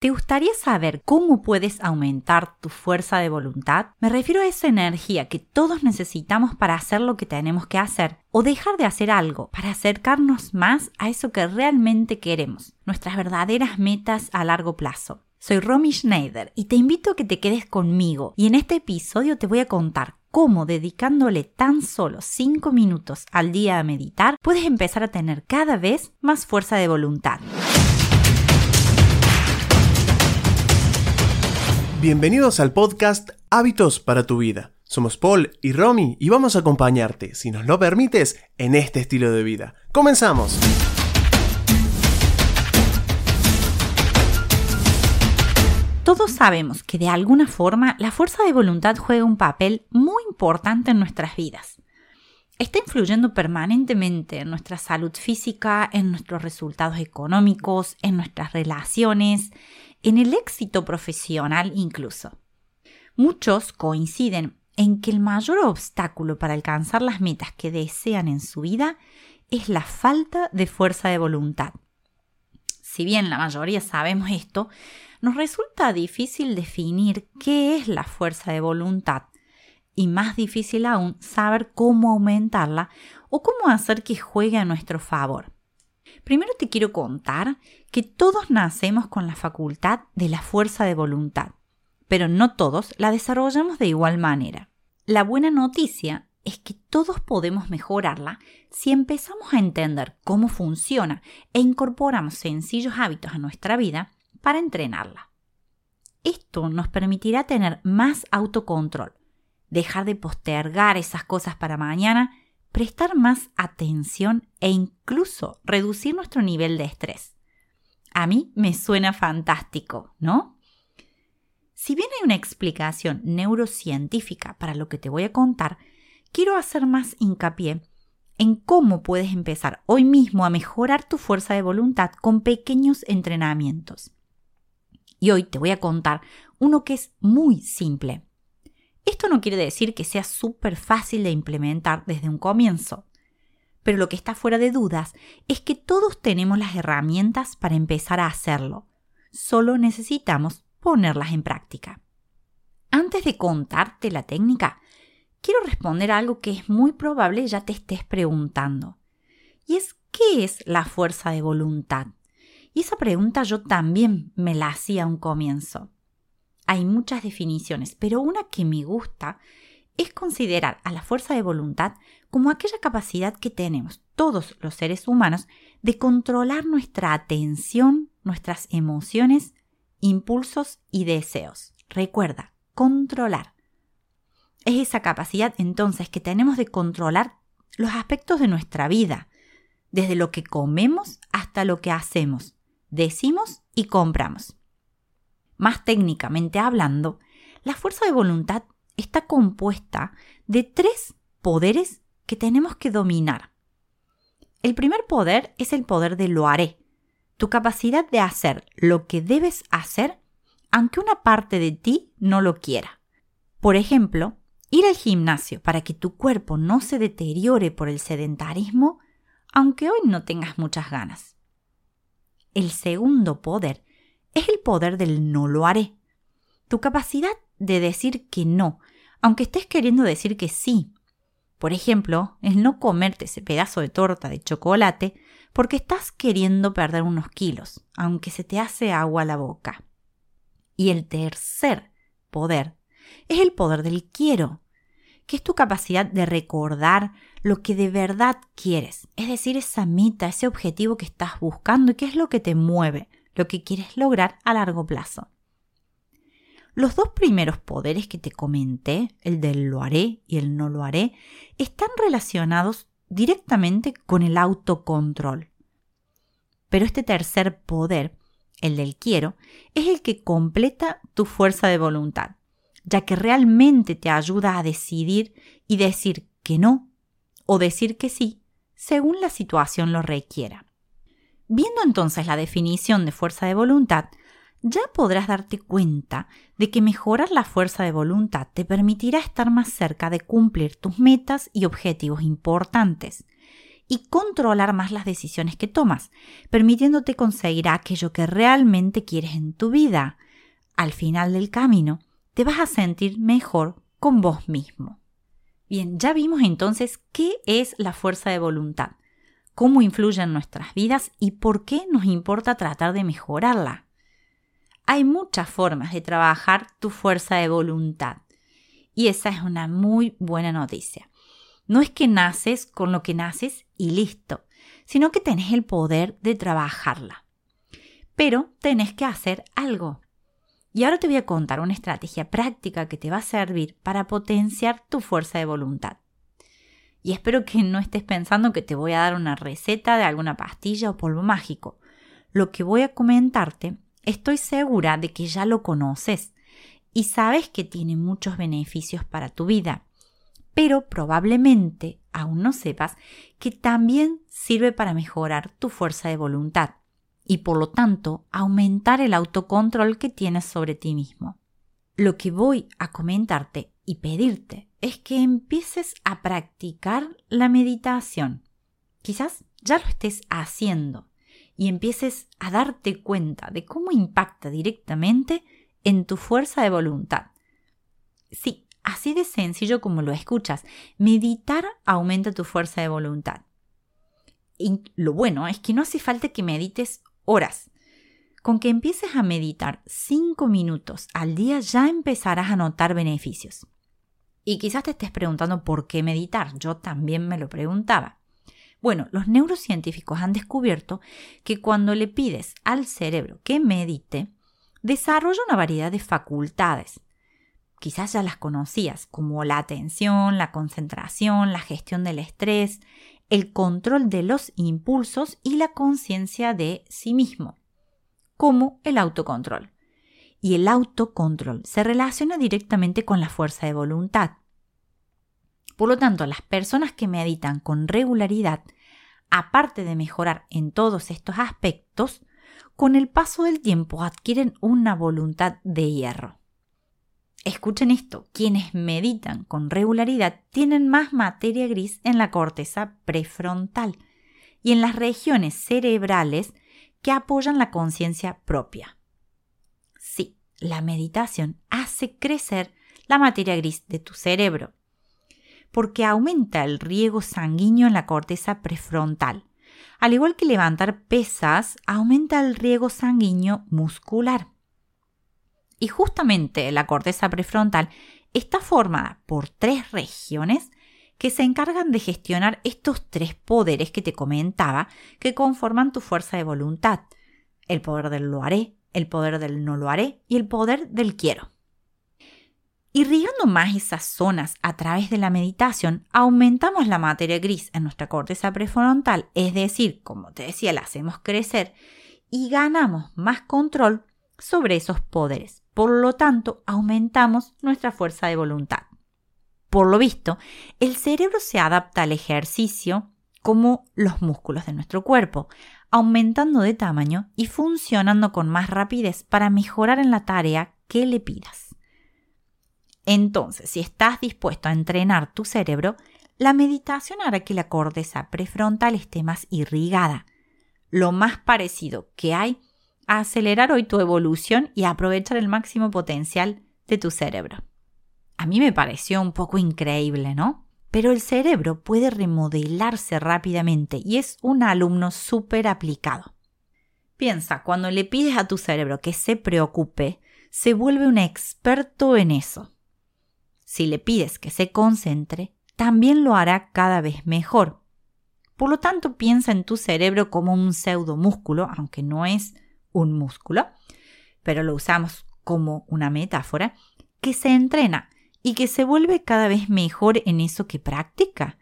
¿Te gustaría saber cómo puedes aumentar tu fuerza de voluntad? Me refiero a esa energía que todos necesitamos para hacer lo que tenemos que hacer o dejar de hacer algo para acercarnos más a eso que realmente queremos, nuestras verdaderas metas a largo plazo. Soy Romy Schneider y te invito a que te quedes conmigo y en este episodio te voy a contar cómo dedicándole tan solo 5 minutos al día a meditar puedes empezar a tener cada vez más fuerza de voluntad. Bienvenidos al podcast Hábitos para tu vida. Somos Paul y Romy y vamos a acompañarte, si nos lo permites, en este estilo de vida. ¡Comenzamos! Todos sabemos que de alguna forma la fuerza de voluntad juega un papel muy importante en nuestras vidas. Está influyendo permanentemente en nuestra salud física, en nuestros resultados económicos, en nuestras relaciones, en el éxito profesional incluso. Muchos coinciden en que el mayor obstáculo para alcanzar las metas que desean en su vida es la falta de fuerza de voluntad. Si bien la mayoría sabemos esto, nos resulta difícil definir qué es la fuerza de voluntad y más difícil aún saber cómo aumentarla o cómo hacer que juegue a nuestro favor. Primero te quiero contar que todos nacemos con la facultad de la fuerza de voluntad, pero no todos la desarrollamos de igual manera. La buena noticia es que todos podemos mejorarla si empezamos a entender cómo funciona e incorporamos sencillos hábitos a nuestra vida para entrenarla. Esto nos permitirá tener más autocontrol, dejar de postergar esas cosas para mañana prestar más atención e incluso reducir nuestro nivel de estrés. A mí me suena fantástico, ¿no? Si bien hay una explicación neurocientífica para lo que te voy a contar, quiero hacer más hincapié en cómo puedes empezar hoy mismo a mejorar tu fuerza de voluntad con pequeños entrenamientos. Y hoy te voy a contar uno que es muy simple, esto no quiere decir que sea súper fácil de implementar desde un comienzo, pero lo que está fuera de dudas es que todos tenemos las herramientas para empezar a hacerlo. Solo necesitamos ponerlas en práctica. Antes de contarte la técnica, quiero responder algo que es muy probable ya te estés preguntando. Y es, ¿qué es la fuerza de voluntad? Y esa pregunta yo también me la hacía a un comienzo hay muchas definiciones, pero una que me gusta es considerar a la fuerza de voluntad como aquella capacidad que tenemos todos los seres humanos de controlar nuestra atención, nuestras emociones, impulsos y deseos. Recuerda, controlar. Es esa capacidad entonces que tenemos de controlar los aspectos de nuestra vida, desde lo que comemos hasta lo que hacemos, decimos y compramos. Más técnicamente hablando, la fuerza de voluntad está compuesta de tres poderes que tenemos que dominar. El primer poder es el poder de lo haré, tu capacidad de hacer lo que debes hacer aunque una parte de ti no lo quiera. Por ejemplo, ir al gimnasio para que tu cuerpo no se deteriore por el sedentarismo, aunque hoy no tengas muchas ganas. El segundo poder es el poder del no lo haré. Tu capacidad de decir que no, aunque estés queriendo decir que sí. Por ejemplo, el no comerte ese pedazo de torta de chocolate porque estás queriendo perder unos kilos, aunque se te hace agua la boca. Y el tercer poder es el poder del quiero, que es tu capacidad de recordar lo que de verdad quieres, es decir, esa meta, ese objetivo que estás buscando y qué es lo que te mueve, lo que quieres lograr a largo plazo. Los dos primeros poderes que te comenté, el del lo haré y el no lo haré, están relacionados directamente con el autocontrol. Pero este tercer poder, el del quiero, es el que completa tu fuerza de voluntad, ya que realmente te ayuda a decidir y decir que no o decir que sí, según la situación lo requiera. Viendo entonces la definición de fuerza de voluntad, ya podrás darte cuenta de que mejorar la fuerza de voluntad te permitirá estar más cerca de cumplir tus metas y objetivos importantes y controlar más las decisiones que tomas, permitiéndote conseguir aquello que realmente quieres en tu vida. Al final del camino, te vas a sentir mejor con vos mismo. Bien, ya vimos entonces qué es la fuerza de voluntad, cómo influye en nuestras vidas y por qué nos importa tratar de mejorarla. Hay muchas formas de trabajar tu fuerza de voluntad y esa es una muy buena noticia. No es que naces con lo que naces y listo, sino que tenés el poder de trabajarla. Pero tenés que hacer algo. Y ahora te voy a contar una estrategia práctica que te va a servir para potenciar tu fuerza de voluntad. Y espero que no estés pensando que te voy a dar una receta de alguna pastilla o polvo mágico. Lo que voy a comentarte, estoy segura de que ya lo conoces y sabes que tiene muchos beneficios para tu vida pero probablemente aún no sepas que también sirve para mejorar tu fuerza de voluntad y por lo tanto aumentar el autocontrol que tienes sobre ti mismo. Lo que voy a comentarte y pedirte es que empieces a practicar la meditación. Quizás ya lo estés haciendo y empieces a darte cuenta de cómo impacta directamente en tu fuerza de voluntad. Sí, Así de sencillo como lo escuchas, meditar aumenta tu fuerza de voluntad. Y lo bueno es que no hace falta que medites horas. Con que empieces a meditar 5 minutos al día ya empezarás a notar beneficios. Y quizás te estés preguntando por qué meditar. Yo también me lo preguntaba. Bueno, los neurocientíficos han descubierto que cuando le pides al cerebro que medite, desarrolla una variedad de facultades quizás ya las conocías, como la atención, la concentración, la gestión del estrés, el control de los impulsos y la conciencia de sí mismo, como el autocontrol. Y el autocontrol se relaciona directamente con la fuerza de voluntad. Por lo tanto, las personas que meditan con regularidad, aparte de mejorar en todos estos aspectos, con el paso del tiempo adquieren una voluntad de hierro. Escuchen esto, quienes meditan con regularidad tienen más materia gris en la corteza prefrontal y en las regiones cerebrales que apoyan la conciencia propia. La meditación hace crecer la materia gris de tu cerebro, porque aumenta el riego sanguíneo en la corteza prefrontal. Al igual que levantar pesas, aumenta el riego sanguíneo muscular. Y justamente la corteza prefrontal está formada por tres regiones que se encargan de gestionar estos tres poderes que te comentaba que conforman tu fuerza de voluntad. El poder del lo haré, el poder del no lo haré y el poder del quiero. Irrigando más esas zonas a través de la meditación, aumentamos la materia gris en nuestra corteza prefrontal, es decir, como te decía, la hacemos crecer y ganamos más control sobre esos poderes. Por lo tanto, aumentamos nuestra fuerza de voluntad. Por lo visto, el cerebro se adapta al ejercicio como los músculos de nuestro cuerpo, aumentando de tamaño y funcionando con más rapidez para mejorar en la tarea que le pidas. Entonces, si estás dispuesto a entrenar tu cerebro, la meditación hará que la corteza prefrontal esté más irrigada, lo más parecido que hay acelerar hoy tu evolución y aprovechar el máximo potencial de tu cerebro. A mí me pareció un poco increíble, ¿no? Pero el cerebro puede remodelarse rápidamente y es un alumno súper aplicado. Piensa, cuando le pides a tu cerebro que se preocupe, se vuelve un experto en eso. Si le pides que se concentre, también lo hará cada vez mejor. Por lo tanto, piensa en tu cerebro como un pseudomúsculo, aunque no es un músculo, pero lo usamos como una metáfora, que se entrena y que se vuelve cada vez mejor en eso que practica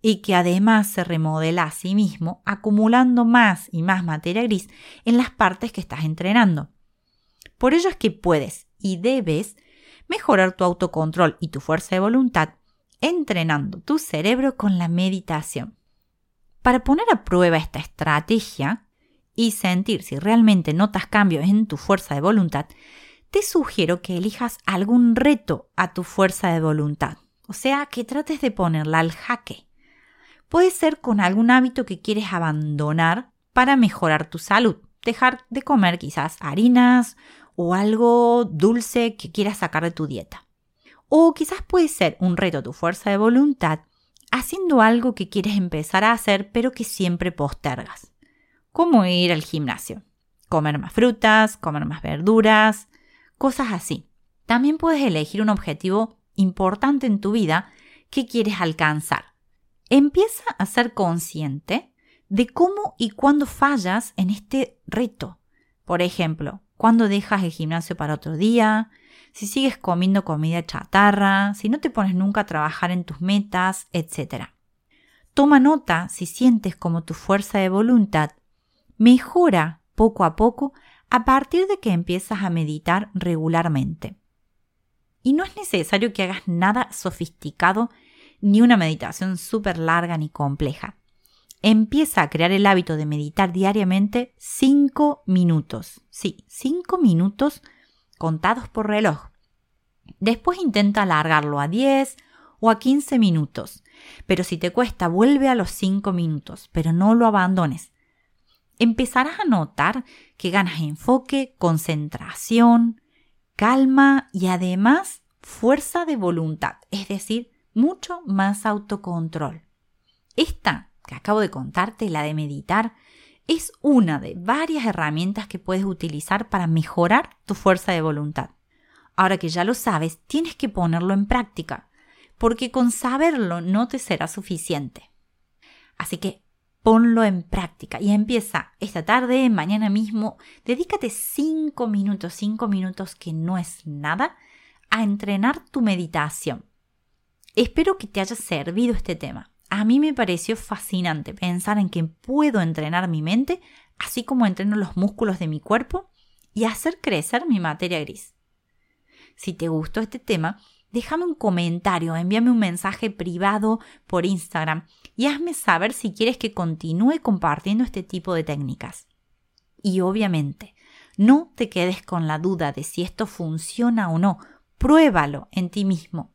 y que además se remodela a sí mismo acumulando más y más materia gris en las partes que estás entrenando. Por ello es que puedes y debes mejorar tu autocontrol y tu fuerza de voluntad entrenando tu cerebro con la meditación. Para poner a prueba esta estrategia, y sentir si realmente notas cambios en tu fuerza de voluntad, te sugiero que elijas algún reto a tu fuerza de voluntad. O sea, que trates de ponerla al jaque. Puede ser con algún hábito que quieres abandonar para mejorar tu salud. Dejar de comer quizás harinas o algo dulce que quieras sacar de tu dieta. O quizás puede ser un reto a tu fuerza de voluntad haciendo algo que quieres empezar a hacer pero que siempre postergas. Como ir al gimnasio, comer más frutas, comer más verduras, cosas así. También puedes elegir un objetivo importante en tu vida que quieres alcanzar. Empieza a ser consciente de cómo y cuándo fallas en este reto. Por ejemplo, cuándo dejas el gimnasio para otro día, si sigues comiendo comida chatarra, si no te pones nunca a trabajar en tus metas, etc. Toma nota si sientes como tu fuerza de voluntad mejora poco a poco a partir de que empiezas a meditar regularmente. Y no es necesario que hagas nada sofisticado ni una meditación súper larga ni compleja. Empieza a crear el hábito de meditar diariamente 5 minutos. Sí, 5 minutos contados por reloj. Después intenta alargarlo a 10 o a 15 minutos. Pero si te cuesta, vuelve a los 5 minutos, pero no lo abandones. Empezarás a notar que ganas enfoque, concentración, calma y además fuerza de voluntad, es decir, mucho más autocontrol. Esta que acabo de contarte, la de meditar, es una de varias herramientas que puedes utilizar para mejorar tu fuerza de voluntad. Ahora que ya lo sabes, tienes que ponerlo en práctica, porque con saberlo no te será suficiente. Así que ponlo en práctica y empieza esta tarde, mañana mismo, dedícate 5 minutos, 5 minutos que no es nada, a entrenar tu meditación. Espero que te haya servido este tema a mí me pareció fascinante pensar en que puedo entrenar mi mente, así como entreno los músculos de mi cuerpo, y hacer crecer mi materia gris. Si te gustó este tema, déjame un comentario, envíame un mensaje privado por Instagram y hazme saber si quieres que continúe compartiendo este tipo de técnicas. Y obviamente, no te quedes con la duda de si esto funciona o no, pruébalo en ti mismo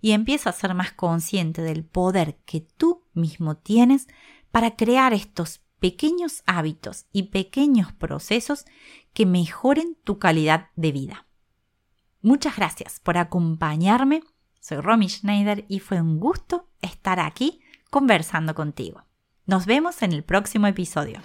y empieza a ser más consciente del poder que tú mismo tienes para crear estos pequeños hábitos y pequeños procesos que mejoren tu calidad de vida. Muchas gracias por acompañarme. Soy Romy Schneider y fue un gusto estar aquí conversando contigo. Nos vemos en el próximo episodio.